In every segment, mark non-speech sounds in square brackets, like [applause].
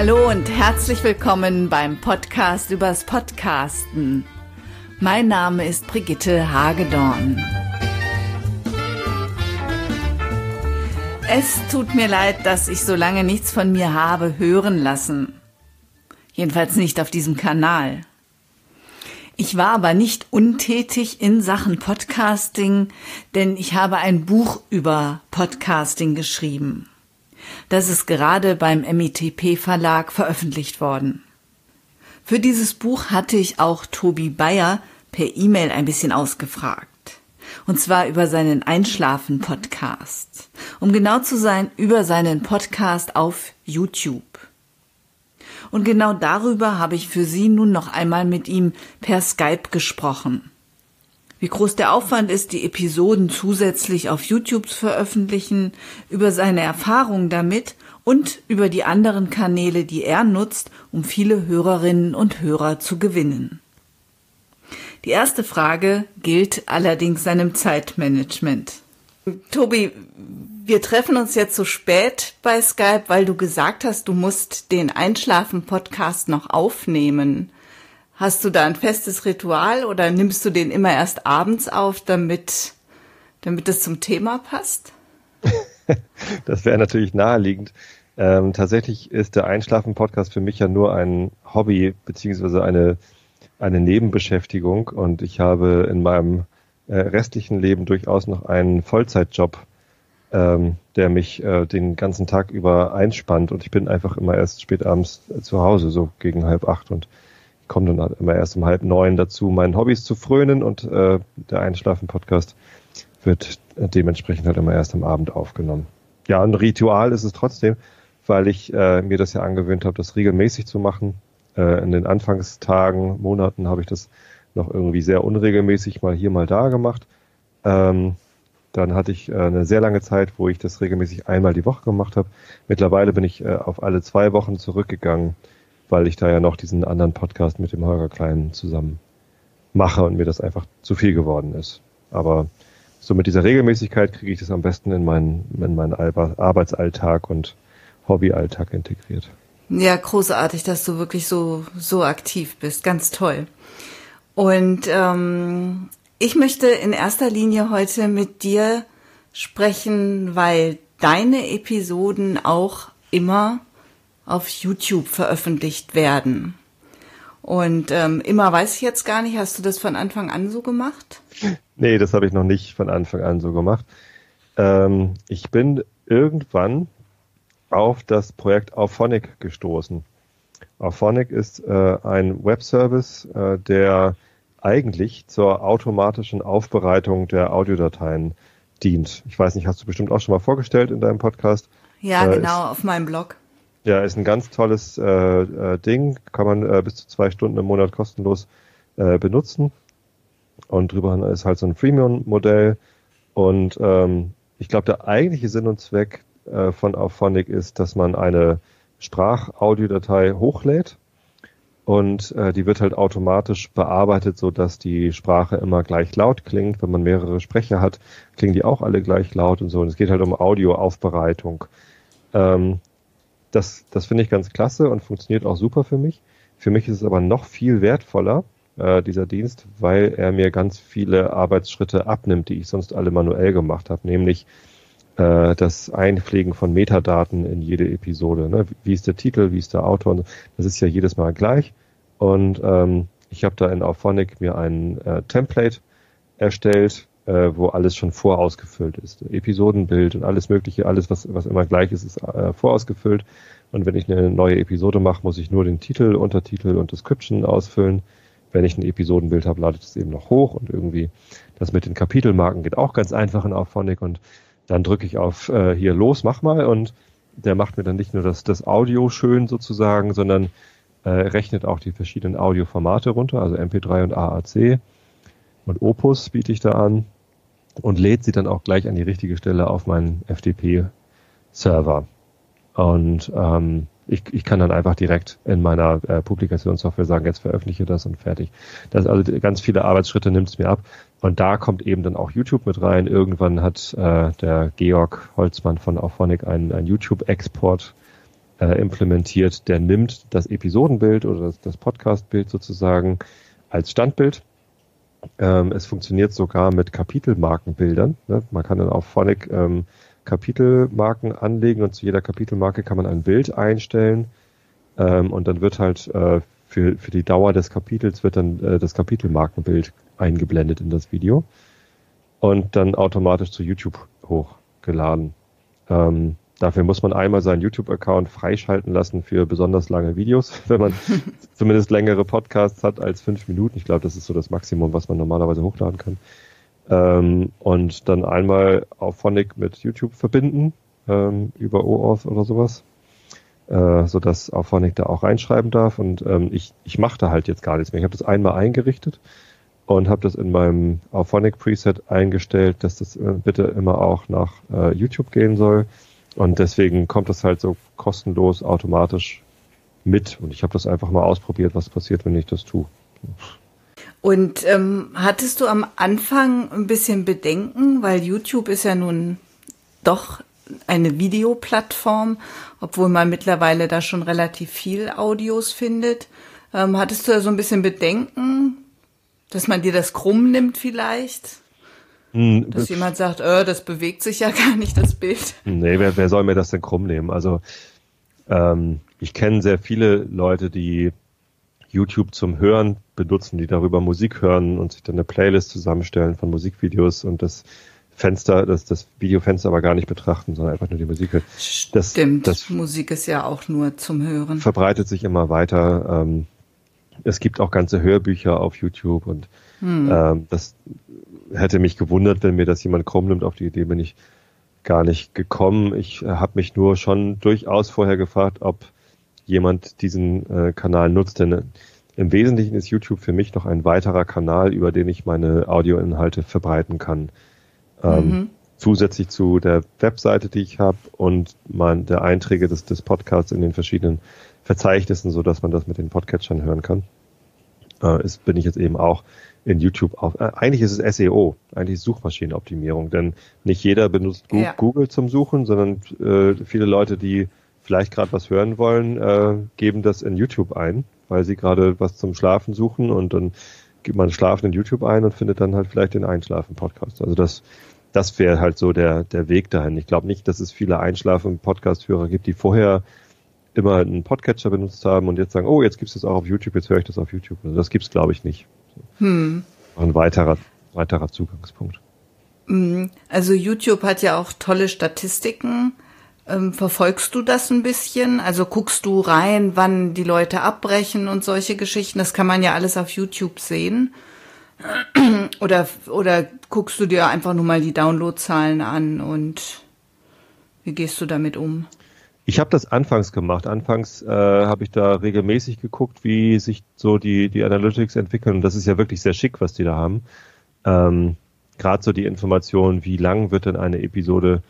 Hallo und herzlich willkommen beim Podcast übers Podcasten. Mein Name ist Brigitte Hagedorn. Es tut mir leid, dass ich so lange nichts von mir habe hören lassen. Jedenfalls nicht auf diesem Kanal. Ich war aber nicht untätig in Sachen Podcasting, denn ich habe ein Buch über Podcasting geschrieben. Das ist gerade beim MITP Verlag veröffentlicht worden. Für dieses Buch hatte ich auch Tobi Bayer per E-Mail ein bisschen ausgefragt. Und zwar über seinen Einschlafen-Podcast. Um genau zu sein, über seinen Podcast auf YouTube. Und genau darüber habe ich für Sie nun noch einmal mit ihm per Skype gesprochen. Wie groß der Aufwand ist, die Episoden zusätzlich auf YouTube zu veröffentlichen, über seine Erfahrungen damit und über die anderen Kanäle, die er nutzt, um viele Hörerinnen und Hörer zu gewinnen. Die erste Frage gilt allerdings seinem Zeitmanagement. Tobi, wir treffen uns jetzt so spät bei Skype, weil du gesagt hast, du musst den Einschlafen-Podcast noch aufnehmen. Hast du da ein festes Ritual oder nimmst du den immer erst abends auf, damit, damit es zum Thema passt? [laughs] das wäre natürlich naheliegend. Ähm, tatsächlich ist der Einschlafen-Podcast für mich ja nur ein Hobby beziehungsweise eine, eine Nebenbeschäftigung und ich habe in meinem äh, restlichen Leben durchaus noch einen Vollzeitjob ähm, der mich äh, den ganzen Tag über einspannt und ich bin einfach immer erst spät abends äh, zu Hause, so gegen halb acht und komme dann halt immer erst um halb neun dazu, meinen Hobbys zu frönen und äh, der Einschlafen-Podcast wird dementsprechend halt immer erst am Abend aufgenommen. Ja, ein Ritual ist es trotzdem, weil ich äh, mir das ja angewöhnt habe, das regelmäßig zu machen. Äh, in den Anfangstagen, Monaten habe ich das noch irgendwie sehr unregelmäßig mal hier, mal da gemacht. Ähm, dann hatte ich äh, eine sehr lange Zeit, wo ich das regelmäßig einmal die Woche gemacht habe. Mittlerweile bin ich äh, auf alle zwei Wochen zurückgegangen, weil ich da ja noch diesen anderen Podcast mit dem Holger Klein zusammen mache und mir das einfach zu viel geworden ist. Aber so mit dieser Regelmäßigkeit kriege ich das am besten in meinen, in meinen Arbeitsalltag und Hobbyalltag integriert. Ja, großartig, dass du wirklich so, so aktiv bist. Ganz toll. Und ähm, ich möchte in erster Linie heute mit dir sprechen, weil deine Episoden auch immer auf YouTube veröffentlicht werden. Und ähm, immer weiß ich jetzt gar nicht, hast du das von Anfang an so gemacht? Nee, das habe ich noch nicht von Anfang an so gemacht. Ähm, ich bin irgendwann auf das Projekt Auphonic gestoßen. Auphonic ist äh, ein Webservice, äh, der eigentlich zur automatischen Aufbereitung der Audiodateien dient. Ich weiß nicht, hast du bestimmt auch schon mal vorgestellt in deinem Podcast? Ja, äh, genau, auf meinem Blog. Ja, ist ein ganz tolles äh, äh, Ding, kann man äh, bis zu zwei Stunden im Monat kostenlos äh, benutzen. Und drüber ist halt so ein Freemium-Modell. Und ähm, ich glaube, der eigentliche Sinn und Zweck äh, von Auphonic ist, dass man eine Sprachaudiodatei hochlädt und äh, die wird halt automatisch bearbeitet, so dass die Sprache immer gleich laut klingt. Wenn man mehrere Sprecher hat, klingen die auch alle gleich laut und so. Und es geht halt um Audioaufbereitung. Ähm, das das finde ich ganz klasse und funktioniert auch super für mich. Für mich ist es aber noch viel wertvoller, äh, dieser Dienst, weil er mir ganz viele Arbeitsschritte abnimmt, die ich sonst alle manuell gemacht habe, nämlich äh, das Einpflegen von Metadaten in jede Episode. Ne? Wie ist der Titel, wie ist der Autor? Das ist ja jedes Mal gleich. Und ähm, ich habe da in Auphonic mir ein äh, Template erstellt, äh, wo alles schon vorausgefüllt ist. Episodenbild und alles Mögliche, alles, was, was immer gleich ist, ist äh, vorausgefüllt. Und wenn ich eine neue Episode mache, muss ich nur den Titel, Untertitel und Description ausfüllen. Wenn ich ein Episodenbild habe, lade ich das eben noch hoch und irgendwie das mit den Kapitelmarken geht auch ganz einfach in Auphonic und dann drücke ich auf äh, hier los, mach mal und der macht mir dann nicht nur das, das Audio schön sozusagen, sondern äh, rechnet auch die verschiedenen Audioformate runter, also MP3 und AAC und Opus biete ich da an und lädt sie dann auch gleich an die richtige Stelle auf meinen FTP-Server. Und ähm, ich, ich kann dann einfach direkt in meiner äh, Publikationssoftware sagen, jetzt veröffentliche das und fertig. Das also ganz viele Arbeitsschritte nimmt es mir ab. Und da kommt eben dann auch YouTube mit rein. Irgendwann hat äh, der Georg Holzmann von Auphonic einen, einen YouTube-Export äh, implementiert, der nimmt das Episodenbild oder das, das Podcastbild sozusagen als Standbild. Ähm, es funktioniert sogar mit Kapitelmarkenbildern. Ne? Man kann dann auf Phonic ähm, Kapitelmarken anlegen und zu jeder Kapitelmarke kann man ein Bild einstellen ähm, und dann wird halt äh, für, für die Dauer des Kapitels wird dann äh, das Kapitelmarkenbild eingeblendet in das Video und dann automatisch zu YouTube hochgeladen. Ähm, dafür muss man einmal seinen YouTube-Account freischalten lassen für besonders lange Videos, [laughs] wenn man [laughs] zumindest längere Podcasts hat als fünf Minuten. Ich glaube, das ist so das Maximum, was man normalerweise hochladen kann ähm, und dann einmal auf Phonic mit YouTube verbinden ähm, über OAuth oder sowas, äh, so dass auch Phonic da auch reinschreiben darf. Und ähm, ich, ich mache da halt jetzt gar nichts mehr. Ich habe das einmal eingerichtet und habe das in meinem Auphonic Preset eingestellt, dass das äh, bitte immer auch nach äh, YouTube gehen soll. Und deswegen kommt das halt so kostenlos automatisch mit. Und ich habe das einfach mal ausprobiert, was passiert, wenn ich das tue. Und ähm, hattest du am Anfang ein bisschen Bedenken, weil YouTube ist ja nun doch eine Videoplattform, obwohl man mittlerweile da schon relativ viel Audios findet. Ähm, hattest du da so ein bisschen Bedenken, dass man dir das krumm nimmt vielleicht? Hm, dass jemand sagt, äh, das bewegt sich ja [laughs] gar nicht, das Bild. Nee, wer, wer soll mir das denn krumm nehmen? Also ähm, ich kenne sehr viele Leute, die YouTube zum Hören benutzen, die darüber Musik hören und sich dann eine Playlist zusammenstellen von Musikvideos und das Fenster, das, das Videofenster aber gar nicht betrachten, sondern einfach nur die Musik hören. Das, Stimmt, das Musik ist ja auch nur zum Hören. Verbreitet sich immer weiter. Ähm, es gibt auch ganze Hörbücher auf YouTube und hm. ähm, das hätte mich gewundert, wenn mir das jemand krumm nimmt. Auf die Idee bin ich gar nicht gekommen. Ich habe mich nur schon durchaus vorher gefragt, ob jemand diesen äh, Kanal nutzt. Denn äh, im Wesentlichen ist YouTube für mich noch ein weiterer Kanal, über den ich meine Audioinhalte verbreiten kann. Ähm, mhm. Zusätzlich zu der Webseite, die ich habe und mein, der Einträge des, des Podcasts in den verschiedenen Verzeichnissen, so dass man das mit den Podcatchern hören kann, äh, ist, bin ich jetzt eben auch in YouTube auf. Äh, eigentlich ist es SEO, eigentlich ist Suchmaschinenoptimierung, denn nicht jeder benutzt ja. Google zum Suchen, sondern äh, viele Leute, die vielleicht gerade was hören wollen, äh, geben das in YouTube ein, weil sie gerade was zum Schlafen suchen und dann gibt man Schlafen in YouTube ein und findet dann halt vielleicht den Einschlafen-Podcast. Also das, das wäre halt so der, der Weg dahin. Ich glaube nicht, dass es viele Einschlafen-Podcast-Hörer gibt, die vorher immer einen Podcatcher benutzt haben und jetzt sagen, oh, jetzt gibt es das auch auf YouTube, jetzt höre ich das auf YouTube. Also das gibt es, glaube ich, nicht. Hm. Ein weiterer, weiterer Zugangspunkt. Hm, also YouTube hat ja auch tolle Statistiken ähm, verfolgst du das ein bisschen? Also guckst du rein, wann die Leute abbrechen und solche Geschichten? Das kann man ja alles auf YouTube sehen. [clears throat] Oder, oder guckst du dir einfach nur mal die Downloadzahlen an und wie gehst du damit um? Ich habe das anfangs gemacht. Anfangs äh, habe ich da regelmäßig geguckt, wie sich so die, die Analytics entwickeln. Und das ist ja wirklich sehr schick, was die da haben. Ähm, Gerade so die Information, wie lang wird denn eine Episode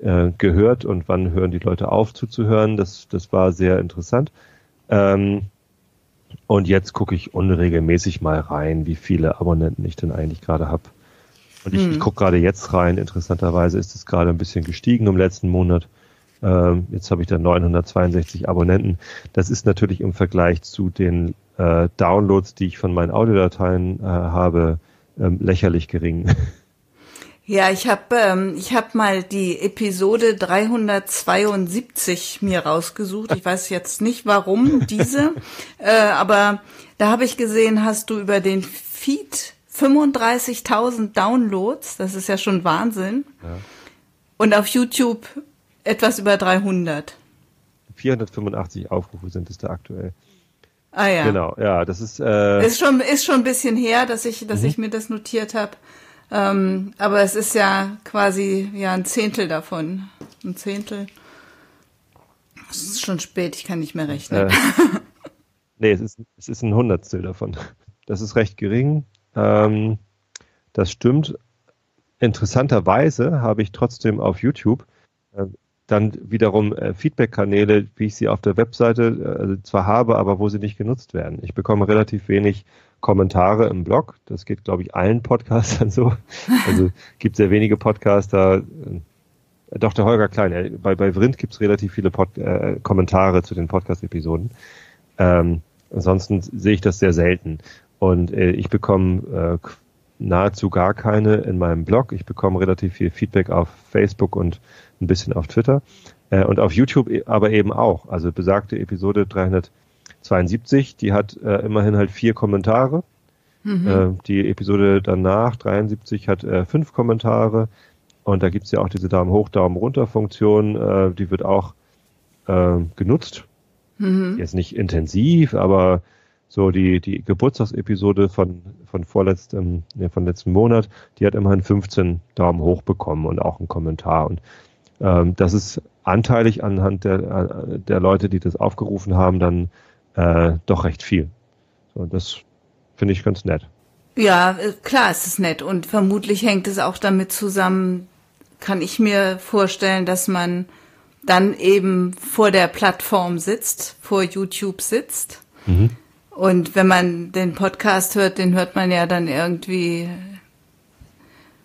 äh, gehört und wann hören die Leute auf zuzuhören. Das, das war sehr interessant. Ähm, und jetzt gucke ich unregelmäßig mal rein, wie viele Abonnenten ich denn eigentlich gerade habe. Und ich, hm. ich gucke gerade jetzt rein. Interessanterweise ist es gerade ein bisschen gestiegen im letzten Monat. Ähm, jetzt habe ich da 962 Abonnenten. Das ist natürlich im Vergleich zu den äh, Downloads, die ich von meinen Audiodateien äh, habe, ähm, lächerlich gering. Ja, ich habe ähm, ich hab mal die Episode 372 mir rausgesucht. Ich weiß jetzt nicht, warum diese, [laughs] äh, aber da habe ich gesehen, hast du über den Feed 35.000 Downloads. Das ist ja schon Wahnsinn. Ja. Und auf YouTube etwas über 300. 485 Aufrufe sind es da aktuell. Ah ja. Genau, ja, das ist äh ist schon ist schon ein bisschen her, dass ich dass mhm. ich mir das notiert habe. Ähm, aber es ist ja quasi ja ein Zehntel davon. Ein Zehntel. Es ist schon spät, ich kann nicht mehr rechnen. Äh, [laughs] nee, es ist, es ist ein Hundertstel davon. Das ist recht gering. Ähm, das stimmt. Interessanterweise habe ich trotzdem auf YouTube äh, dann wiederum äh, Feedback-Kanäle, wie ich sie auf der Webseite äh, zwar habe, aber wo sie nicht genutzt werden. Ich bekomme relativ wenig Kommentare im Blog. Das geht, glaube ich, allen Podcastern [laughs] so. Also gibt sehr wenige Podcaster, Doch, der Holger Klein. Bei, bei Vrind gibt's relativ viele Pod, äh, Kommentare zu den Podcast-Episoden. Ähm, ansonsten sehe ich das sehr selten. Und äh, ich bekomme äh, nahezu gar keine in meinem Blog. Ich bekomme relativ viel Feedback auf Facebook und ein bisschen auf Twitter. Äh, und auf YouTube e, aber eben auch. Also besagte Episode 372, die hat äh, immerhin halt vier Kommentare. Mhm. Äh, die Episode danach, 73, hat äh, fünf Kommentare. Und da gibt's ja auch diese Daumen hoch, Daumen runter Funktion, äh, die wird auch äh, genutzt. Mhm. Jetzt nicht intensiv, aber so die, die Geburtstagsepisode von, von vorletztem, ja, von letzten Monat, die hat immerhin 15 Daumen hoch bekommen und auch einen Kommentar. Und ähm, das ist anteilig anhand der, äh, der Leute, die das aufgerufen haben, dann äh, doch recht viel. So, das finde ich ganz nett. Ja, äh, klar, es ist nett und vermutlich hängt es auch damit zusammen, kann ich mir vorstellen, dass man dann eben vor der Plattform sitzt, vor YouTube sitzt. Mhm. Und wenn man den Podcast hört, den hört man ja dann irgendwie,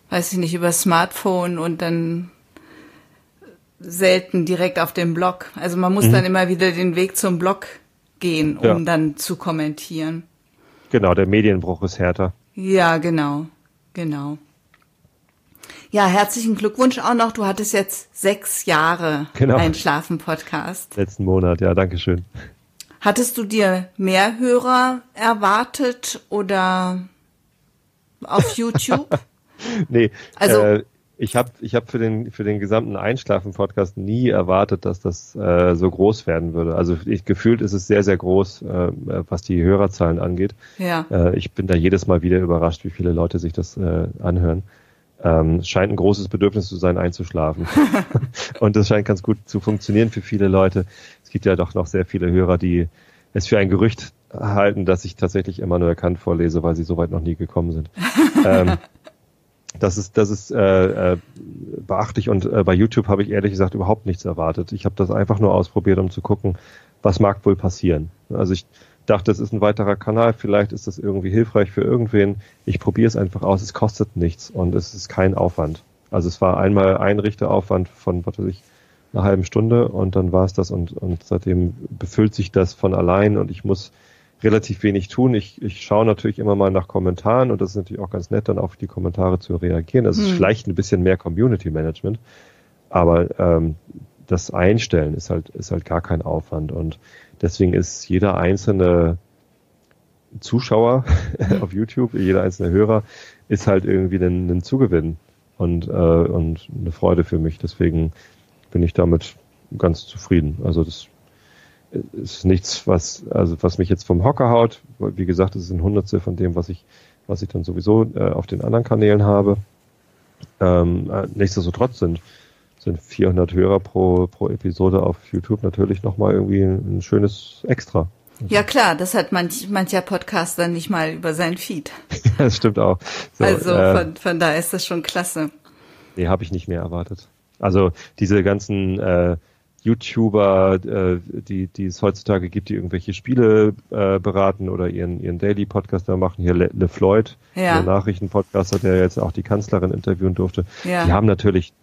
weiß ich nicht, über Smartphone und dann selten direkt auf dem Blog. Also man muss mhm. dann immer wieder den Weg zum Blog gehen, um ja. dann zu kommentieren. Genau, der Medienbruch ist härter. Ja, genau, genau. Ja, herzlichen Glückwunsch auch noch. Du hattest jetzt sechs Jahre genau. Einschlafen-Podcast. Letzten Monat, ja, danke schön. Hattest du dir mehr Hörer erwartet oder auf [laughs] YouTube? nee, also äh, ich habe ich hab für den für den gesamten Einschlafen Podcast nie erwartet, dass das äh, so groß werden würde. Also ich gefühlt ist es sehr sehr groß, äh, was die Hörerzahlen angeht. Ja. Äh, ich bin da jedes Mal wieder überrascht, wie viele Leute sich das äh, anhören. Ähm, scheint ein großes Bedürfnis zu sein, einzuschlafen. [laughs] und das scheint ganz gut zu funktionieren für viele Leute. Es gibt ja doch noch sehr viele Hörer, die es für ein Gerücht halten, dass ich tatsächlich immer nur erkannt vorlese, weil sie soweit noch nie gekommen sind. [laughs] ähm, das ist, das ist äh, äh, beachtlich und äh, bei YouTube habe ich ehrlich gesagt überhaupt nichts erwartet. Ich habe das einfach nur ausprobiert, um zu gucken, was mag wohl passieren. Also ich dachte, es ist ein weiterer Kanal, vielleicht ist das irgendwie hilfreich für irgendwen. Ich probiere es einfach aus, es kostet nichts und es ist kein Aufwand. Also es war einmal Einrichteraufwand von, was weiß ich, einer halben Stunde und dann war es das und, und seitdem befüllt sich das von allein und ich muss relativ wenig tun. Ich, ich schaue natürlich immer mal nach Kommentaren und das ist natürlich auch ganz nett, dann auf die Kommentare zu reagieren. Das hm. ist vielleicht ein bisschen mehr Community Management, aber ähm, das Einstellen ist halt, ist halt gar kein Aufwand und deswegen ist jeder einzelne Zuschauer [laughs] auf YouTube, jeder einzelne Hörer ist halt irgendwie ein, ein Zugewinn und, äh, und eine Freude für mich. Deswegen bin ich damit ganz zufrieden. Also das ist nichts, was, also was mich jetzt vom Hocker haut. Wie gesagt, es sind Hundertstel von dem, was ich, was ich dann sowieso äh, auf den anderen Kanälen habe. Ähm, äh, nichtsdestotrotz sind sind 400 Hörer pro, pro Episode auf YouTube natürlich nochmal irgendwie ein, schönes Extra. Ja klar, das hat manch, mancher Podcaster nicht mal über sein Feed. [laughs] das stimmt auch. So, also äh, von, von da ist das schon klasse. Nee, habe ich nicht mehr erwartet. Also diese ganzen äh, YouTuber, äh, die, die es heutzutage gibt, die irgendwelche Spiele äh, beraten oder ihren, ihren Daily Podcaster machen. Hier Le, Le Floyd, ja. der Nachrichtenpodcaster, der jetzt auch die Kanzlerin interviewen durfte. Ja. Die haben natürlich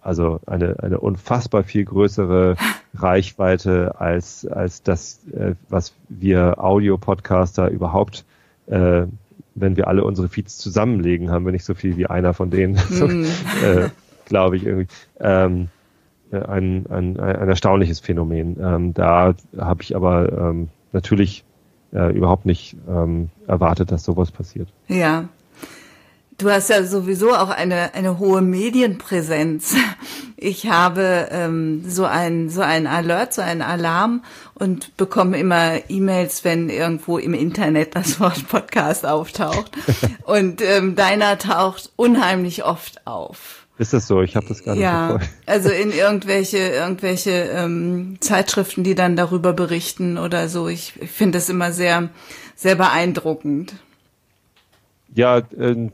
also eine, eine unfassbar viel größere [laughs] Reichweite als, als das, äh, was wir Audio-Podcaster überhaupt, äh, wenn wir alle unsere Feeds zusammenlegen, haben wir nicht so viel wie einer von denen, so, [laughs] mm. äh, glaube ich irgendwie. Ähm, äh, ein, ein, ein erstaunliches Phänomen. Ähm, da habe ich aber ähm, natürlich äh, überhaupt nicht ähm, erwartet, dass sowas passiert. Ja, Du hast ja sowieso auch eine, eine hohe Medienpräsenz. Ich habe ähm, so ein so ein Alert, so einen Alarm und bekomme immer E-Mails, wenn irgendwo im Internet das [laughs] Wort Podcast auftaucht. Und ähm, deiner taucht unheimlich oft auf. Ist das so? Ich habe das gar nicht Ja, also in irgendwelche irgendwelche ähm, Zeitschriften, die dann darüber berichten oder so. Ich, ich finde das immer sehr sehr beeindruckend. Ja, äh,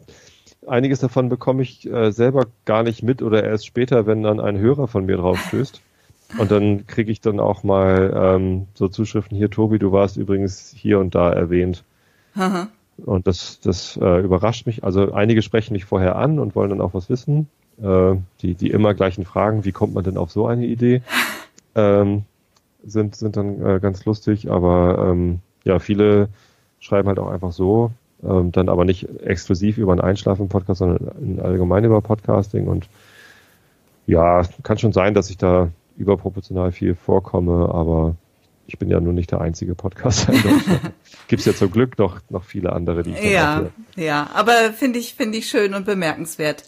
einiges davon bekomme ich äh, selber gar nicht mit oder erst später, wenn dann ein Hörer von mir drauf stößt. [laughs] Und dann kriege ich dann auch mal ähm, so Zuschriften hier, Tobi, du warst übrigens hier und da erwähnt. Und das, das äh, überrascht mich. Also einige sprechen mich vorher an und wollen dann auch was wissen. Äh, die, die immer gleichen Fragen, wie kommt man denn auf so eine Idee, [laughs] ähm, sind, sind dann äh, ganz lustig, aber ähm, ja, viele schreiben halt auch einfach so, ähm, dann aber nicht exklusiv über einen Einschlafen-Podcast, sondern allgemein über Podcasting und ja, kann schon sein, dass ich da überproportional viel vorkomme, aber ich bin ja nun nicht der einzige Podcaster in Deutschland. [laughs] Gibt es ja zum Glück noch, noch viele andere, die ich Ja, ja, aber finde ich, finde ich schön und bemerkenswert.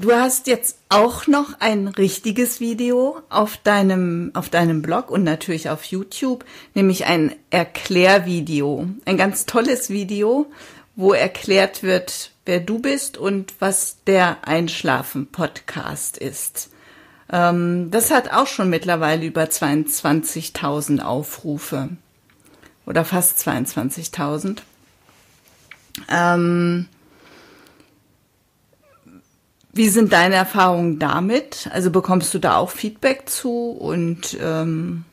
Du hast jetzt auch noch ein richtiges Video auf deinem, auf deinem Blog und natürlich auf YouTube, nämlich ein Erklärvideo. Ein ganz tolles Video, wo erklärt wird, wer du bist und was der Einschlafen-Podcast ist. Ähm, das hat auch schon mittlerweile über 22.000 Aufrufe. Oder fast 22.000. Ähm, wie sind deine Erfahrungen damit? Also bekommst du da auch Feedback zu und ähm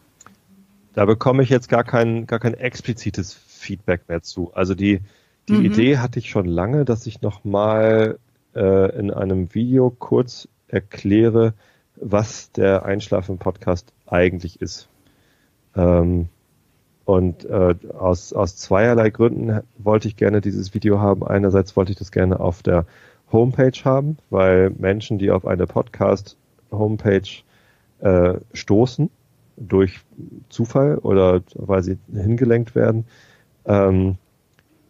da bekomme ich jetzt gar kein, gar kein explizites Feedback mehr zu. Also die, die mhm. Idee hatte ich schon lange, dass ich nochmal äh, in einem Video kurz erkläre, was der Einschlafen-Podcast eigentlich ist. Ähm, und äh, aus, aus zweierlei Gründen wollte ich gerne dieses Video haben. Einerseits wollte ich das gerne auf der Homepage haben, weil Menschen, die auf eine Podcast-Homepage äh, stoßen, durch Zufall oder weil sie hingelenkt werden, ähm,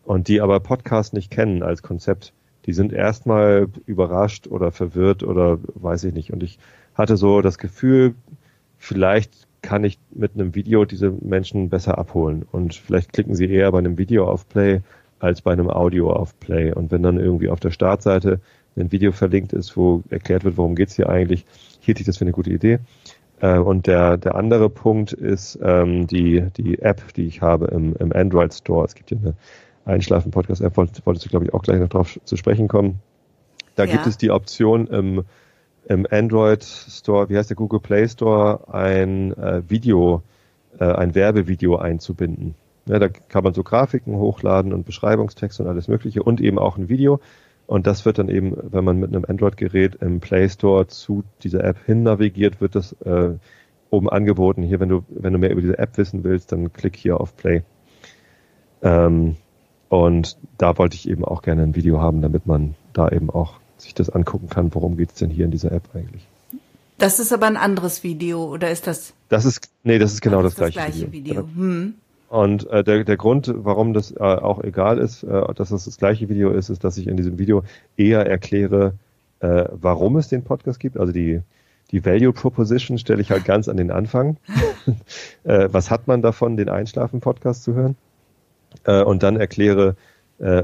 und die aber Podcast nicht kennen als Konzept, die sind erstmal überrascht oder verwirrt oder weiß ich nicht. Und ich hatte so das Gefühl, vielleicht kann ich mit einem Video diese Menschen besser abholen. Und vielleicht klicken sie eher bei einem Video auf Play als bei einem Audio auf Play. Und wenn dann irgendwie auf der Startseite ein Video verlinkt ist, wo erklärt wird, worum geht's hier eigentlich, hielt ich das für eine gute Idee. Äh, und der, der andere Punkt ist ähm, die, die App, die ich habe im, im Android Store. Es gibt ja eine Einschlafen-Podcast-App, wolltest du, glaube ich, auch gleich noch drauf zu sprechen kommen. Da ja. gibt es die Option im im Android Store, wie heißt der Google Play Store, ein äh, Video, äh, ein Werbevideo einzubinden. Ja, da kann man so Grafiken hochladen und Beschreibungstext und alles Mögliche und eben auch ein Video. Und das wird dann eben, wenn man mit einem Android-Gerät im Play Store zu dieser App hin navigiert, wird das äh, oben angeboten. Hier, wenn du, wenn du mehr über diese App wissen willst, dann klick hier auf Play. Ähm, und da wollte ich eben auch gerne ein Video haben, damit man da eben auch sich das angucken kann, worum geht es denn hier in dieser App eigentlich. Das ist aber ein anderes Video, oder ist das? Das ist, nee, das ist genau das, das, das gleiche, Video. Video. Hm. Und äh, der, der Grund, warum das äh, auch egal ist, äh, dass es das gleiche Video ist, ist, dass ich in diesem Video eher erkläre, äh, warum es den Podcast gibt. Also die, die Value Proposition stelle ich halt ganz an den Anfang. [laughs] äh, was hat man davon, den Einschlafen-Podcast zu hören? Äh, und dann erkläre, äh,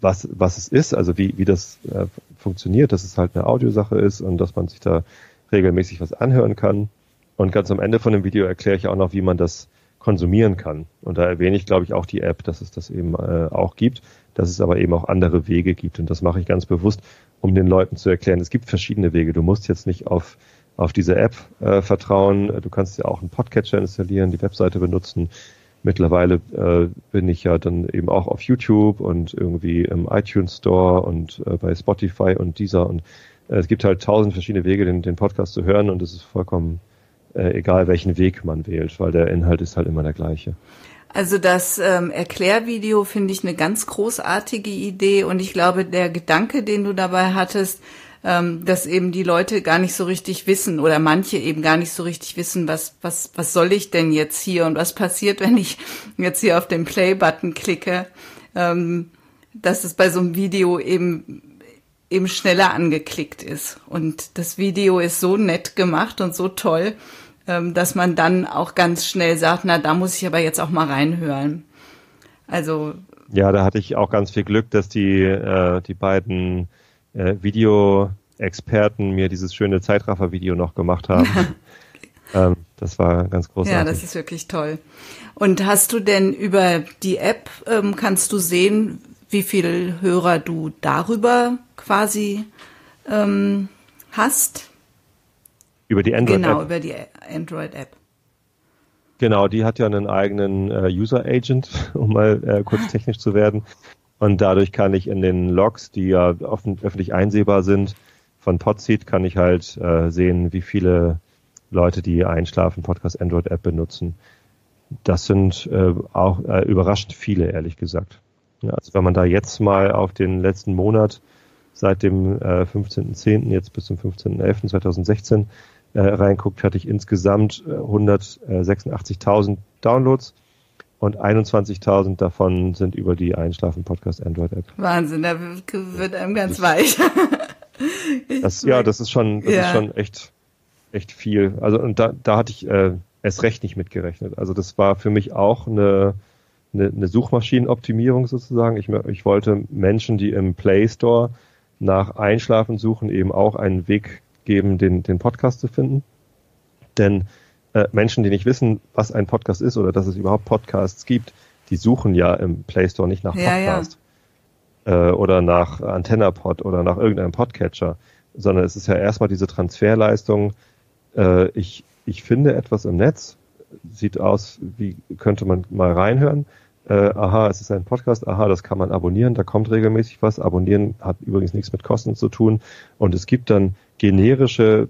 was, was es ist, also wie, wie das äh, funktioniert, dass es halt eine Audiosache ist und dass man sich da regelmäßig was anhören kann. Und ganz am Ende von dem Video erkläre ich auch noch, wie man das konsumieren kann. Und da erwähne ich, glaube ich, auch die App, dass es das eben äh, auch gibt, dass es aber eben auch andere Wege gibt. Und das mache ich ganz bewusst, um den Leuten zu erklären, es gibt verschiedene Wege. Du musst jetzt nicht auf, auf diese App äh, vertrauen. Du kannst ja auch einen Podcatcher installieren, die Webseite benutzen mittlerweile äh, bin ich ja dann eben auch auf YouTube und irgendwie im iTunes Store und äh, bei Spotify und dieser und äh, es gibt halt tausend verschiedene Wege, den, den Podcast zu hören und es ist vollkommen äh, egal, welchen Weg man wählt, weil der Inhalt ist halt immer der gleiche. Also das ähm, Erklärvideo finde ich eine ganz großartige Idee und ich glaube, der Gedanke, den du dabei hattest, ähm, dass eben die Leute gar nicht so richtig wissen oder manche eben gar nicht so richtig wissen, was, was, was soll ich denn jetzt hier und was passiert, [laughs] wenn ich jetzt hier auf den Play-Button klicke, ähm, dass es bei so einem Video eben eben schneller angeklickt ist. Und das Video ist so nett gemacht und so toll, dass man dann auch ganz schnell sagt, na, da muss ich aber jetzt auch mal reinhören. Also. Ja, da hatte ich auch ganz viel Glück, dass die, äh, die beiden äh, Video-Experten mir dieses schöne Zeitraffer-Video noch gemacht haben. [laughs] ähm, das war ganz großartig. Ja, das ist wirklich toll. Und hast du denn über die App, ähm, kannst du sehen, wie viele Hörer du darüber quasi ähm, hast? Über die Android-App? Genau, über die Android-App. Genau, die hat ja einen eigenen äh, User Agent, [laughs] um mal äh, kurz technisch zu werden. Und dadurch kann ich in den Logs, die ja offen, öffentlich einsehbar sind, von Podseed kann ich halt äh, sehen, wie viele Leute die Einschlafen Podcast Android App benutzen. Das sind äh, auch äh, überraschend viele, ehrlich gesagt. Ja, also wenn man da jetzt mal auf den letzten Monat seit dem äh, 15.10. jetzt bis zum 15.11.2016 äh, reinguckt, hatte ich insgesamt 186.000 äh, Downloads und 21.000 davon sind über die Einschlafen Podcast Android App. Wahnsinn, da wird einem ganz weich. [laughs] das, ja, das ist schon, das ja. ist schon echt, echt viel. Also und da, da hatte ich äh, erst recht nicht mitgerechnet. Also das war für mich auch eine, eine, eine Suchmaschinenoptimierung sozusagen. Ich, ich wollte Menschen, die im Play Store nach Einschlafen suchen, eben auch einen Weg geben, den, den Podcast zu finden. Denn äh, Menschen, die nicht wissen, was ein Podcast ist oder dass es überhaupt Podcasts gibt, die suchen ja im Play Store nicht nach Podcast ja. Äh, oder nach AntennaPod oder nach irgendeinem Podcatcher, sondern es ist ja erstmal diese Transferleistung. Äh, ich, ich finde etwas im Netz, sieht aus, wie könnte man mal reinhören. Äh, aha, es ist ein Podcast, aha, das kann man abonnieren, da kommt regelmäßig was. Abonnieren hat übrigens nichts mit Kosten zu tun. Und es gibt dann generische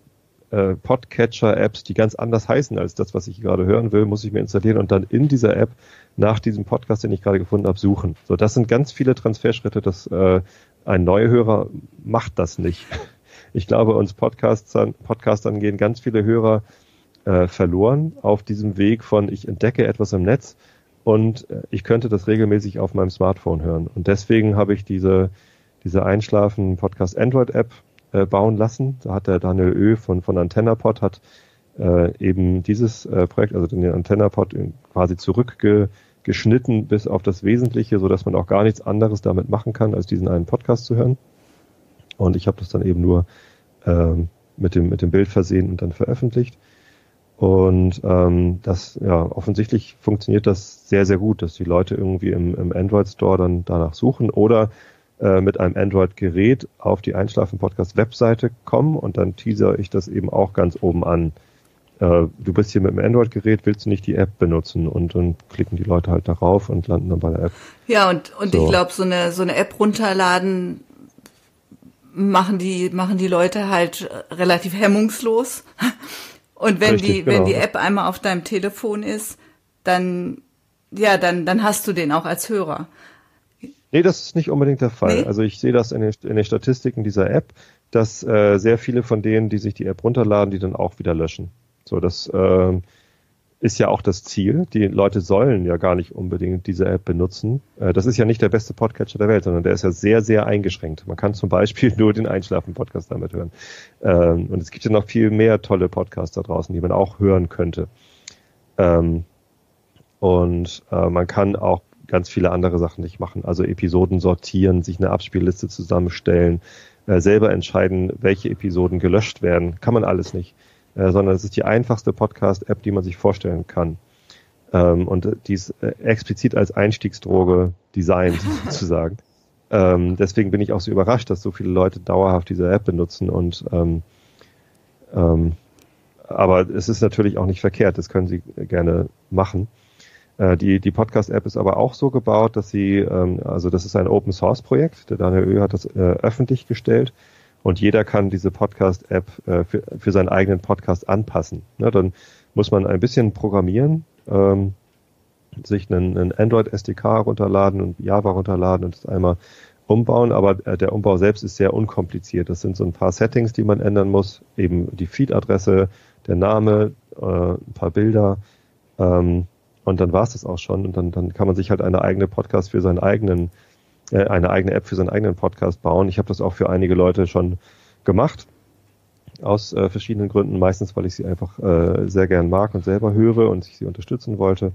äh, Podcatcher-Apps, die ganz anders heißen als das, was ich gerade hören will, muss ich mir installieren und dann in dieser App nach diesem Podcast, den ich gerade gefunden habe, suchen. So, das sind ganz viele Transferschritte, dass äh, ein Neuhörer macht das nicht. [laughs] Ich glaube, uns Podcastern, Podcastern gehen ganz viele Hörer äh, verloren auf diesem Weg von ich entdecke etwas im Netz und äh, ich könnte das regelmäßig auf meinem Smartphone hören. Und deswegen habe ich diese, diese Einschlafen Podcast Android App äh, bauen lassen. Da hat der Daniel Ö von, von AntennaPod hat äh, eben dieses äh, Projekt, also den AntennaPod quasi zurückgeschnitten bis auf das Wesentliche, so dass man auch gar nichts anderes damit machen kann, als diesen einen Podcast zu hören. Und ich habe das dann eben nur ähm, mit dem mit dem Bild versehen und dann veröffentlicht. Und ähm, das, ja, offensichtlich funktioniert das sehr, sehr gut, dass die Leute irgendwie im, im Android Store dann danach suchen oder äh, mit einem Android-Gerät auf die Einschlafen-Podcast-Webseite kommen und dann teaser ich das eben auch ganz oben an. Äh, du bist hier mit dem Android-Gerät, willst du nicht die App benutzen? Und dann klicken die Leute halt darauf und landen dann bei der App. Ja, und, und so. ich glaube, so eine, so eine App runterladen machen die, machen die Leute halt relativ hemmungslos. [laughs] Und wenn Richtig, die, genau. wenn die App einmal auf deinem Telefon ist, dann, ja, dann, dann hast du den auch als Hörer. Nee, das ist nicht unbedingt der Fall. Nee? Also ich sehe das in den, in den Statistiken dieser App, dass äh, sehr viele von denen, die sich die App runterladen, die dann auch wieder löschen. So, das äh, ist ja auch das Ziel. Die Leute sollen ja gar nicht unbedingt diese App benutzen. Äh, das ist ja nicht der beste Podcatcher der Welt, sondern der ist ja sehr, sehr eingeschränkt. Man kann zum Beispiel [laughs] nur den Einschlafen-Podcast damit hören. Ähm, und es gibt ja noch viel mehr tolle Podcasts da draußen, die man auch hören könnte. Ähm, und äh, man kann auch ganz viele andere Sachen nicht machen. Also Episoden sortieren, sich eine Abspielliste zusammenstellen, äh, selber entscheiden, welche Episoden gelöscht werden. Kann man alles nicht. Äh, sondern es ist die einfachste Podcast-App, die man sich vorstellen kann. Ähm, und die ist äh, explizit als Einstiegsdroge designt, [laughs] sozusagen. Ähm, deswegen bin ich auch so überrascht, dass so viele Leute dauerhaft diese App benutzen und ähm, ähm, aber es ist natürlich auch nicht verkehrt, das können Sie gerne machen. Äh, die, die Podcast-App ist aber auch so gebaut, dass sie, ähm, also das ist ein Open-Source-Projekt, der Daniel Ö hat das äh, öffentlich gestellt und jeder kann diese Podcast-App äh, für, für seinen eigenen Podcast anpassen. Ne, dann muss man ein bisschen programmieren, ähm, sich einen, einen Android-SDK runterladen und Java runterladen und das einmal umbauen, aber äh, der Umbau selbst ist sehr unkompliziert. Das sind so ein paar Settings, die man ändern muss, eben die Feed-Adresse, der Name, äh, ein paar Bilder, ähm, und dann war es das auch schon. Und dann, dann kann man sich halt eine eigene Podcast für seinen eigenen, äh, eine eigene App für seinen eigenen Podcast bauen. Ich habe das auch für einige Leute schon gemacht. Aus äh, verschiedenen Gründen. Meistens, weil ich sie einfach äh, sehr gern mag und selber höre und ich sie unterstützen wollte.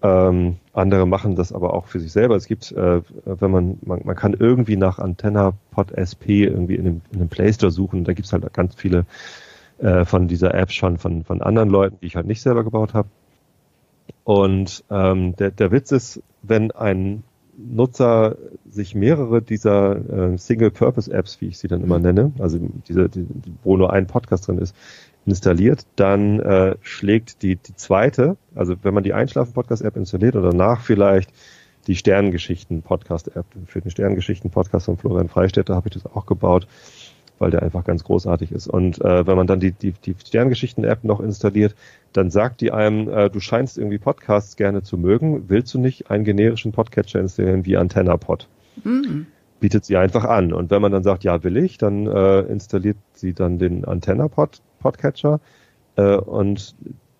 Ähm, andere machen das aber auch für sich selber. Es gibt, äh, wenn man, man, man kann irgendwie nach Antenna Pod SP irgendwie in dem, in dem Play Store suchen. Da gibt's halt ganz viele äh, von dieser App schon von, von anderen Leuten, die ich halt nicht selber gebaut habe. Und ähm, der, der Witz ist, wenn ein Nutzer sich mehrere dieser äh, Single-Purpose-Apps, wie ich sie dann immer nenne, also diese, die, wo nur ein Podcast drin ist, installiert, dann äh, schlägt die, die zweite, also wenn man die Einschlafen-Podcast-App installiert oder danach vielleicht die Sternengeschichten-Podcast-App, für den Sternengeschichten-Podcast von Florian Freistetter habe ich das auch gebaut, weil der einfach ganz großartig ist. Und äh, wenn man dann die, die, die Sterngeschichten-App noch installiert, dann sagt die einem, äh, du scheinst irgendwie Podcasts gerne zu mögen, willst du nicht einen generischen Podcatcher installieren wie AntennaPod? Mhm. Bietet sie einfach an. Und wenn man dann sagt, ja, will ich, dann äh, installiert sie dann den AntennaPod Podcatcher äh, und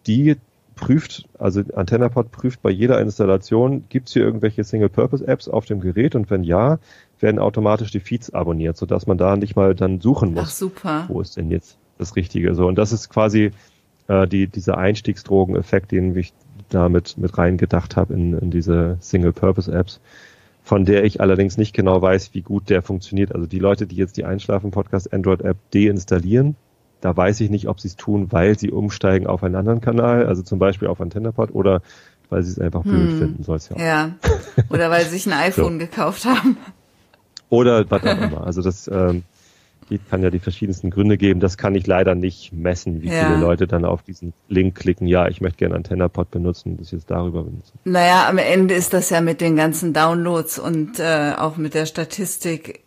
die prüft, also AntennaPod prüft bei jeder Installation, gibt es hier irgendwelche Single-Purpose-Apps auf dem Gerät und wenn ja, werden automatisch die Feeds abonniert, sodass man da nicht mal dann suchen muss. Ach super. Wo ist denn jetzt das Richtige? So, und das ist quasi äh, die, dieser Einstiegsdrogen-Effekt, den ich da mit, mit reingedacht habe in, in diese Single-Purpose-Apps, von der ich allerdings nicht genau weiß, wie gut der funktioniert. Also die Leute, die jetzt die Einschlafen-Podcast Android-App deinstallieren, da weiß ich nicht, ob sie es tun, weil sie umsteigen auf einen anderen Kanal, also zum Beispiel auf AntennaPod oder weil sie es einfach hm. blöd finden, soll es ja. Ja. Oder weil sie sich ein [laughs] iPhone so. gekauft haben. Oder was auch immer. Also das ähm, kann ja die verschiedensten Gründe geben. Das kann ich leider nicht messen, wie ja. viele Leute dann auf diesen Link klicken. Ja, ich möchte gerne AntennaPod benutzen, das jetzt darüber benutzen. Naja, am Ende ist das ja mit den ganzen Downloads und äh, auch mit der Statistik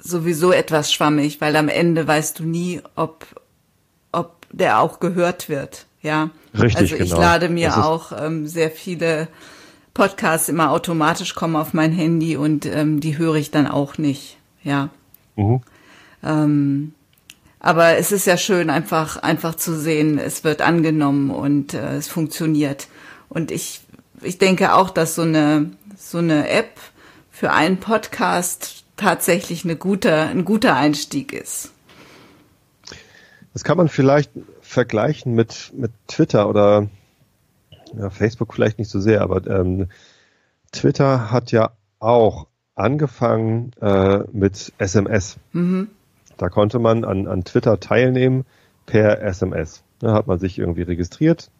sowieso etwas schwammig, weil am Ende weißt du nie, ob ob der auch gehört wird. Ja, richtig. Also ich genau. lade mir auch ähm, sehr viele Podcasts immer automatisch kommen auf mein Handy und ähm, die höre ich dann auch nicht. Ja. Mhm. Ähm, aber es ist ja schön, einfach einfach zu sehen, es wird angenommen und äh, es funktioniert. Und ich ich denke auch, dass so eine so eine App für einen Podcast tatsächlich eine gute, ein guter Einstieg ist. Das kann man vielleicht vergleichen mit, mit Twitter oder ja, Facebook vielleicht nicht so sehr, aber ähm, Twitter hat ja auch angefangen äh, mit SMS. Mhm. Da konnte man an, an Twitter teilnehmen per SMS. Da hat man sich irgendwie registriert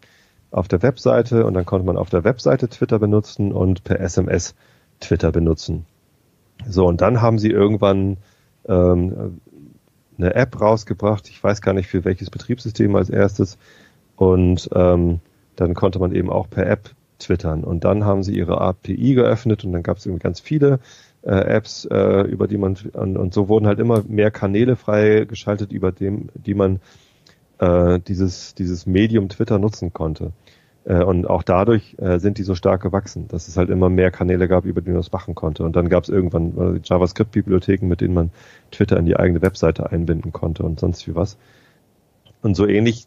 auf der Webseite und dann konnte man auf der Webseite Twitter benutzen und per SMS Twitter benutzen. So, und dann haben sie irgendwann ähm, eine App rausgebracht. Ich weiß gar nicht für welches Betriebssystem als erstes. Und ähm, dann konnte man eben auch per App twittern. Und dann haben sie ihre API geöffnet und dann gab es irgendwie ganz viele äh, Apps, äh, über die man und, und, so wurden halt immer mehr Kanäle freigeschaltet, über dem, die man äh, dieses dieses Medium Twitter nutzen konnte. Äh, und auch dadurch äh, sind die so stark gewachsen, dass es halt immer mehr Kanäle gab, über die man das machen konnte. Und dann gab es irgendwann äh, JavaScript-Bibliotheken, mit denen man Twitter in die eigene Webseite einbinden konnte und sonst wie was. Und so ähnlich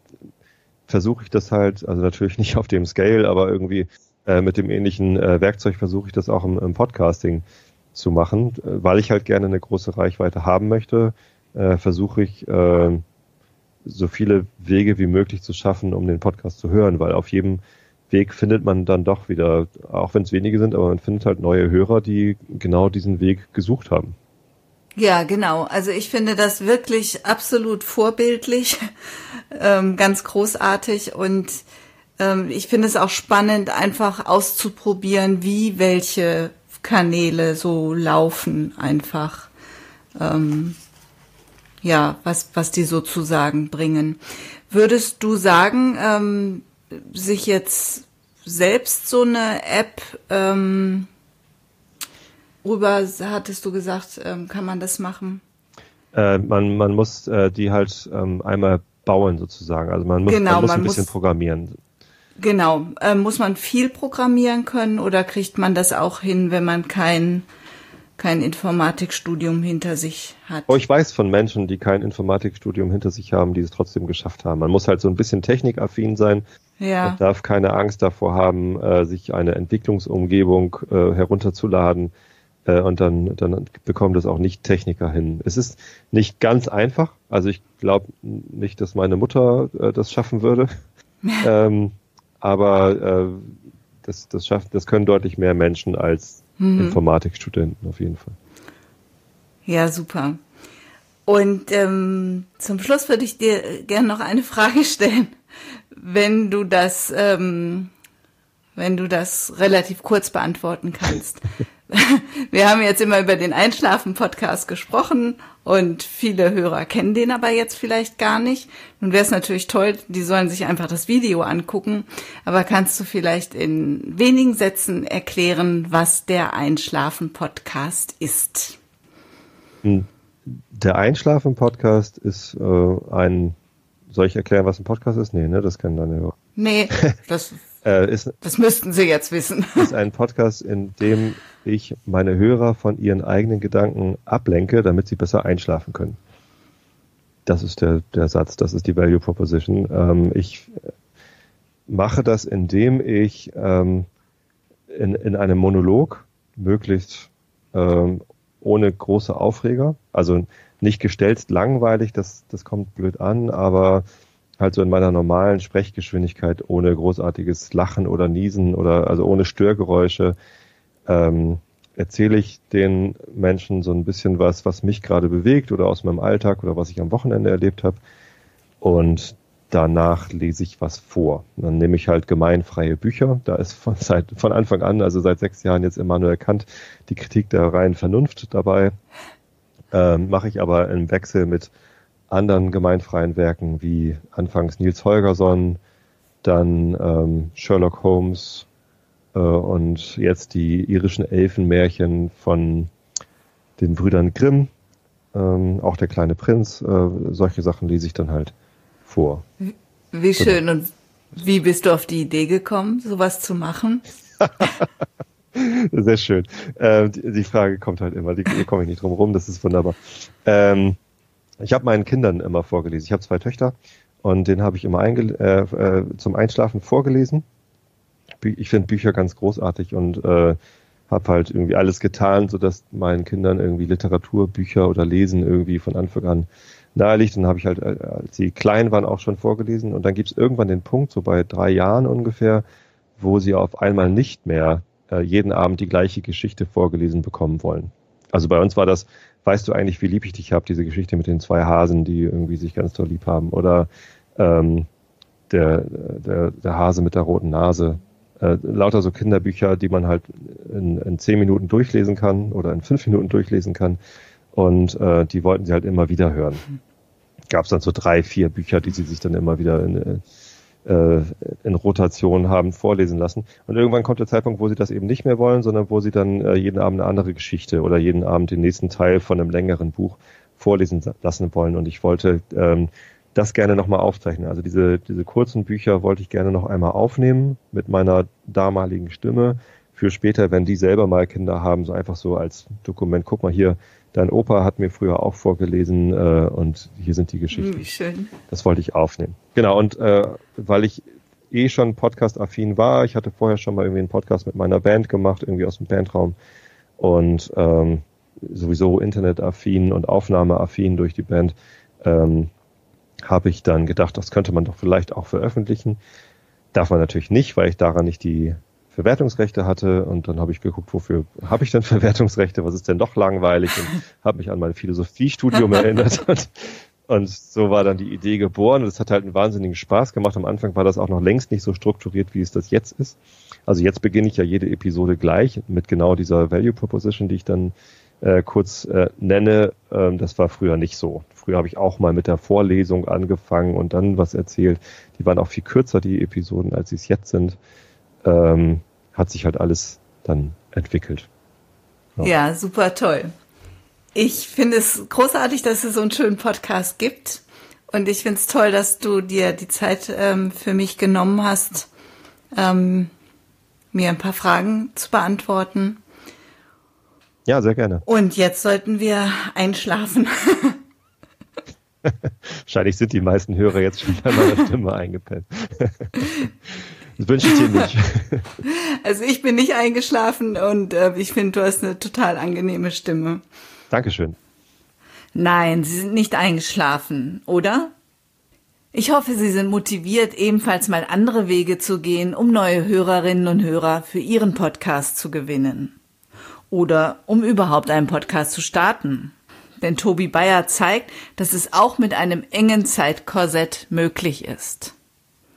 versuche ich das halt, also natürlich [laughs] nicht auf dem Scale, aber irgendwie äh, mit dem ähnlichen äh, Werkzeug versuche ich das auch im, im, Podcasting zu machen, weil ich halt gerne eine große Reichweite haben möchte, äh, versuche ich äh, so viele Wege wie möglich zu schaffen, um den Podcast zu hören, weil auf jedem Weg findet man dann doch wieder, auch wenn es wenige sind, aber man findet halt neue Hörer, die genau diesen Weg gesucht haben. Ja, genau. Also ich finde das wirklich absolut vorbildlich, [laughs] ähm, ganz großartig und ähm, ich finde es auch spannend, einfach auszuprobieren, wie welche Kanäle so laufen einfach. Ähm, ja, was, was die sozusagen bringen. Würdest du sagen, ähm, sich jetzt selbst so eine App, ähm, rüber, hattest du gesagt, ähm, kann man das machen? Äh, man, man muss äh, die halt ähm, einmal bauen sozusagen. Also man muss, genau, man muss man ein bisschen muss, programmieren. Genau. Äh, muss man viel programmieren können oder kriegt man das auch hin, wenn man kein kein Informatikstudium hinter sich hat. Oh, ich weiß von Menschen, die kein Informatikstudium hinter sich haben, die es trotzdem geschafft haben. Man muss halt so ein bisschen technikaffin sein. Ja. Man darf keine Angst davor haben, äh, sich eine Entwicklungsumgebung äh, herunterzuladen. Äh, und dann, dann bekommt es auch nicht Techniker hin. Es ist nicht ganz einfach. Also ich glaube nicht, dass meine Mutter äh, das schaffen würde. [laughs] ähm, aber äh, das, das, schafft, das können deutlich mehr Menschen als mhm. Informatikstudenten auf jeden Fall. Ja, super. Und ähm, zum Schluss würde ich dir gerne noch eine Frage stellen. Wenn du das, ähm, wenn du das relativ kurz beantworten kannst. [laughs] [laughs] Wir haben jetzt immer über den Einschlafen-Podcast gesprochen und viele Hörer kennen den aber jetzt vielleicht gar nicht. Nun wäre es natürlich toll, die sollen sich einfach das Video angucken. Aber kannst du vielleicht in wenigen Sätzen erklären, was der Einschlafen-Podcast ist? Hm. der Einschlafen-Podcast ist äh, ein, soll ich erklären, was ein Podcast ist? Nee, ne, das kennen dann ja. Nee, [laughs] das, äh, ist, das müssten Sie jetzt wissen. [laughs] ist ein Podcast, in dem ich meine Hörer von ihren eigenen Gedanken ablenke, damit sie besser einschlafen können. Das ist der, der Satz, das ist die Value Proposition. Ähm, ich mache das, indem ich ähm, in, in einem Monolog möglichst ähm, ohne große Aufreger, also nicht gestellt langweilig, das, das kommt blöd an, aber halt so in meiner normalen Sprechgeschwindigkeit ohne großartiges Lachen oder Niesen oder also ohne Störgeräusche ähm, erzähle ich den Menschen so ein bisschen was, was mich gerade bewegt oder aus meinem Alltag oder was ich am Wochenende erlebt habe. Und danach lese ich was vor. Dann nehme ich halt gemeinfreie Bücher. Da ist von, seit, von Anfang an, also seit sechs Jahren jetzt immer nur erkannt, die Kritik der reinen Vernunft dabei. Ähm, Mache ich aber im Wechsel mit anderen gemeinfreien Werken wie anfangs Nils Holgersson, dann ähm, Sherlock Holmes, äh, und jetzt die irischen Elfenmärchen von den Brüdern Grimm, ähm, auch der kleine Prinz, äh, solche Sachen lese ich dann halt vor. Wie schön. Und wie bist du auf die Idee gekommen, sowas zu machen? [laughs] Sehr schön. Äh, die, die, Frage kommt halt immer, die, die komme ich nicht drum rum, das ist wunderbar. Ähm, ich habe meinen Kindern immer vorgelesen. Ich habe zwei Töchter und den habe ich immer äh, äh, zum Einschlafen vorgelesen ich finde Bücher ganz großartig und äh, habe halt irgendwie alles getan, sodass meinen Kindern irgendwie Literatur, Bücher oder Lesen irgendwie von Anfang an nahe liegt. Dann habe ich halt, äh, als sie klein waren, auch schon vorgelesen. Und dann gibt es irgendwann den Punkt, so bei drei Jahren ungefähr, wo sie auf einmal nicht mehr äh, jeden Abend die gleiche Geschichte vorgelesen bekommen wollen. Also bei uns war das, weißt du eigentlich, wie lieb ich dich habe, diese Geschichte mit den zwei Hasen, die irgendwie sich ganz toll lieb haben. Oder ähm, der, der, der Hase mit der roten Nase äh, lauter so Kinderbücher, die man halt in, in zehn Minuten durchlesen kann oder in fünf Minuten durchlesen kann. Und äh, die wollten sie halt immer wieder hören. Gab es dann so drei, vier Bücher, die sie sich dann immer wieder in, äh, in Rotation haben vorlesen lassen. Und irgendwann kommt der Zeitpunkt, wo sie das eben nicht mehr wollen, sondern wo sie dann äh, jeden Abend eine andere Geschichte oder jeden Abend den nächsten Teil von einem längeren Buch vorlesen lassen wollen. Und ich wollte ähm, das gerne nochmal aufzeichnen. Also diese, diese kurzen Bücher wollte ich gerne noch einmal aufnehmen mit meiner damaligen Stimme für später, wenn die selber mal Kinder haben, so einfach so als Dokument, guck mal hier, dein Opa hat mir früher auch vorgelesen äh, und hier sind die Geschichten. Wie schön. Das wollte ich aufnehmen. Genau, und äh, weil ich eh schon Podcast-affin war, ich hatte vorher schon mal irgendwie einen Podcast mit meiner Band gemacht, irgendwie aus dem Bandraum und ähm, sowieso Internet-affin und Aufnahme-affin durch die Band, ähm, habe ich dann gedacht, das könnte man doch vielleicht auch veröffentlichen. Darf man natürlich nicht, weil ich daran nicht die Verwertungsrechte hatte und dann habe ich geguckt, wofür habe ich denn [laughs] Verwertungsrechte, was ist denn doch langweilig und [laughs] habe mich an mein Philosophiestudium erinnert [laughs] und, und so war dann die Idee geboren und es hat halt einen wahnsinnigen Spaß gemacht. Am Anfang war das auch noch längst nicht so strukturiert, wie es das jetzt ist. Also jetzt beginne ich ja jede Episode gleich mit genau dieser Value Proposition, die ich dann äh, kurz äh, nenne, ähm, das war früher nicht so. Früher habe ich auch mal mit der Vorlesung angefangen und dann was erzählt. Die waren auch viel kürzer, die Episoden, als sie es jetzt sind. Ähm, hat sich halt alles dann entwickelt. Ja. ja, super toll. Ich finde es großartig, dass es so einen schönen Podcast gibt. Und ich finde es toll, dass du dir die Zeit ähm, für mich genommen hast, ähm, mir ein paar Fragen zu beantworten. Ja, sehr gerne. Und jetzt sollten wir einschlafen. [laughs] Wahrscheinlich sind die meisten Hörer jetzt schon bei meiner Stimme eingepennt. [laughs] Das wünsche ich dir nicht. [laughs] [laughs] Also ich bin nicht eingeschlafen und äh, ich finde, du hast eine total angenehme Stimme. Dankeschön. Nein, Sie sind nicht eingeschlafen, oder? Ich hoffe, Sie sind motiviert, ebenfalls mal andere Wege zu gehen, um neue Hörerinnen und Hörer für Ihren Podcast zu gewinnen oder um überhaupt einen Podcast zu starten. Denn Tobi Bayer zeigt, dass es auch mit einem engen Zeitkorsett möglich ist.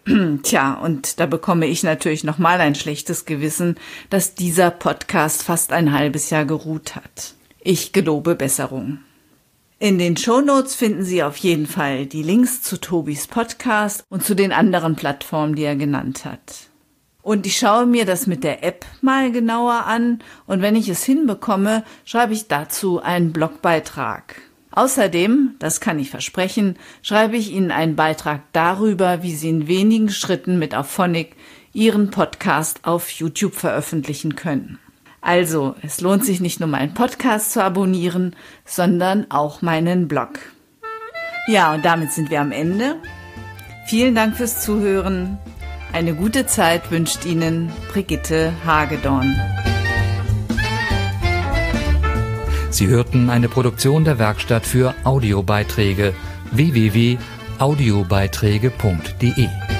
[clears throat] Tja, und da bekomme ich natürlich nochmal ein schlechtes Gewissen, dass dieser Podcast fast ein halbes Jahr geruht hat. Ich gelobe Besserung. In den Shownotes finden Sie auf jeden Fall die Links zu Tobis Podcast und zu den anderen Plattformen, die er genannt hat. Und ich schaue mir das mit der App mal genauer an und wenn ich es hinbekomme, schreibe ich dazu einen Blogbeitrag. Außerdem, das kann ich versprechen, schreibe ich Ihnen einen Beitrag darüber, wie Sie in wenigen Schritten mit Auphonic Ihren Podcast auf YouTube veröffentlichen können. Also, es lohnt sich nicht nur meinen Podcast zu abonnieren, sondern auch meinen Blog. Ja, und damit sind wir am Ende. Vielen Dank fürs Zuhören. Eine gute Zeit wünscht Ihnen Brigitte Hagedorn. Sie hörten eine Produktion der Werkstatt für Audiobeiträge www.audiobeiträge.de